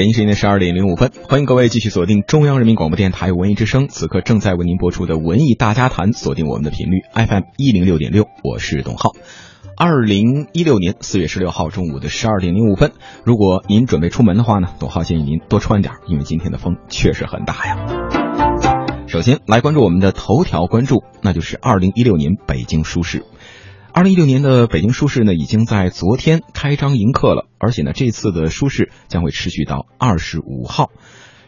北京时间的十二点零五分，欢迎各位继续锁定中央人民广播电台文艺之声，此刻正在为您播出的文艺大家谈，锁定我们的频率 FM 一零六点六，我是董浩。二零一六年四月十六号中午的十二点零五分，如果您准备出门的话呢，董浩建议您多穿点，因为今天的风确实很大呀。首先来关注我们的头条关注，那就是二零一六年北京书市。二零一六年的北京书市呢，已经在昨天开张迎客了，而且呢，这次的书市将会持续到二十五号。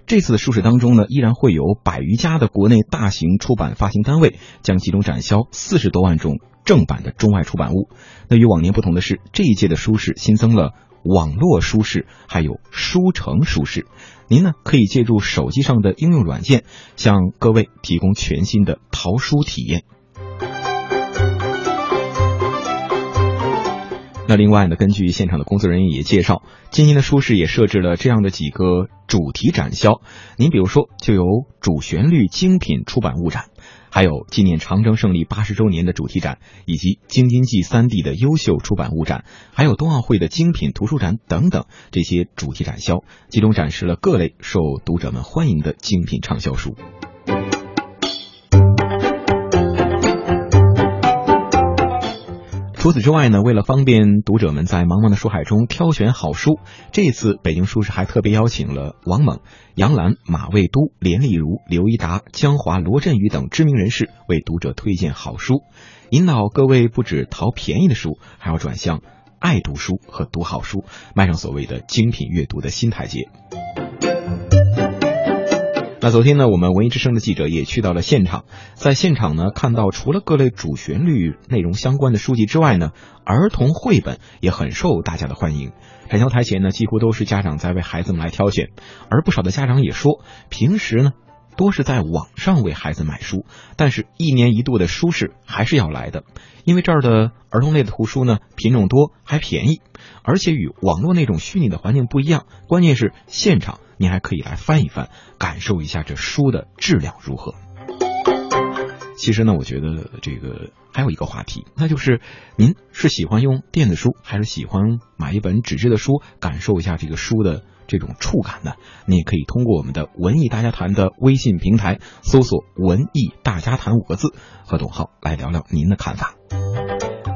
这次的书市当中呢，依然会有百余家的国内大型出版发行单位将集中展销四十多万种正版的中外出版物。那与往年不同的是，这一届的书市新增了网络书市，还有书城书市。您呢，可以借助手机上的应用软件，向各位提供全新的淘书体验。那另外呢，根据现场的工作人员也介绍，今年的书市也设置了这样的几个主题展销。您比如说，就有主旋律精品出版物展，还有纪念长征胜利八十周年的主题展，以及京津冀三地的优秀出版物展，还有冬奥会的精品图书展等等这些主题展销，集中展示了各类受读者们欢迎的精品畅销书。除此之外呢，为了方便读者们在茫茫的书海中挑选好书，这次北京书市还特别邀请了王猛、杨澜、马未都、连丽如、刘一达、江华、罗振宇等知名人士为读者推荐好书，引导各位不止淘便宜的书，还要转向爱读书和读好书，迈上所谓的精品阅读的新台阶。那昨天呢，我们文艺之声的记者也去到了现场，在现场呢看到，除了各类主旋律内容相关的书籍之外呢，儿童绘本也很受大家的欢迎。展销台前呢，几乎都是家长在为孩子们来挑选，而不少的家长也说，平时呢多是在网上为孩子买书，但是一年一度的书市还是要来的，因为这儿的儿童类的图书呢品种多还便宜，而且与网络那种虚拟的环境不一样，关键是现场。您还可以来翻一翻，感受一下这书的质量如何。其实呢，我觉得这个还有一个话题，那就是您是喜欢用电子书，还是喜欢买一本纸质的书，感受一下这个书的这种触感呢？你也可以通过我们的“文艺大家谈”的微信平台搜索“文艺大家谈”五个字，和董浩来聊聊您的看法。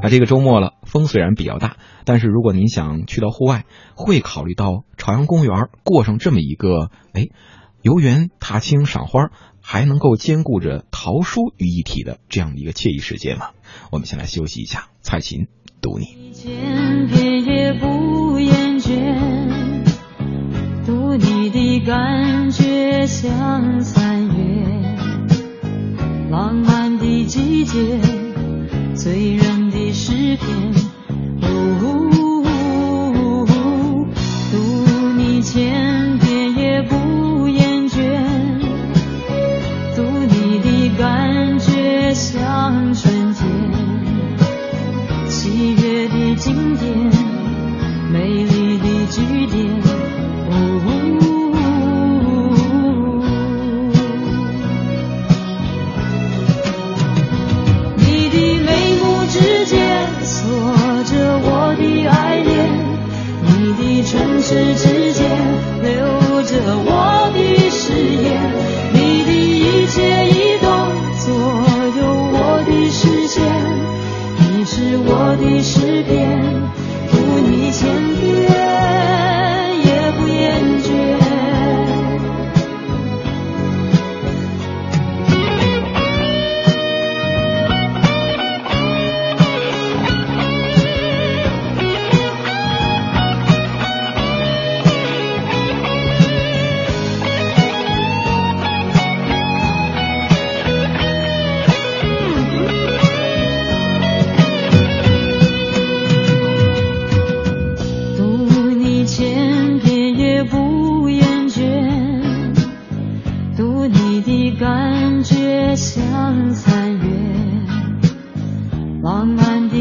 那这个周末了，风虽然比较大，但是如果您想去到户外，会考虑到朝阳公园过上这么一个哎，游园踏青赏花，还能够兼顾着桃书于一体的这样的一个惬意时间吗？我们先来休息一下，蔡琴读你。读你的感觉像三月，浪漫的季节，醉人的。诗篇，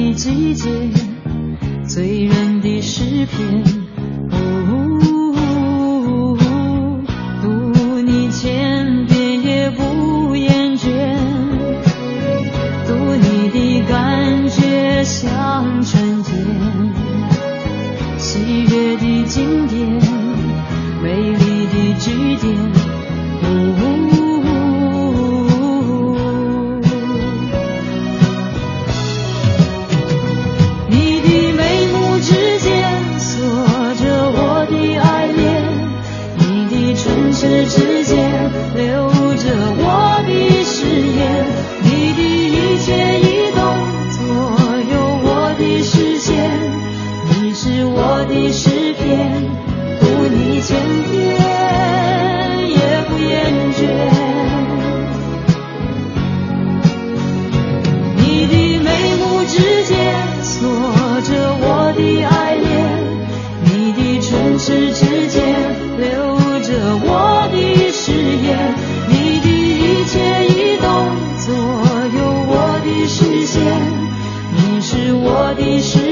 的季节，醉人的诗篇，呜呜呜呜，读你千遍也不厌倦，读你的感觉像春天，喜悦的经典，美丽的句点。的唇我的心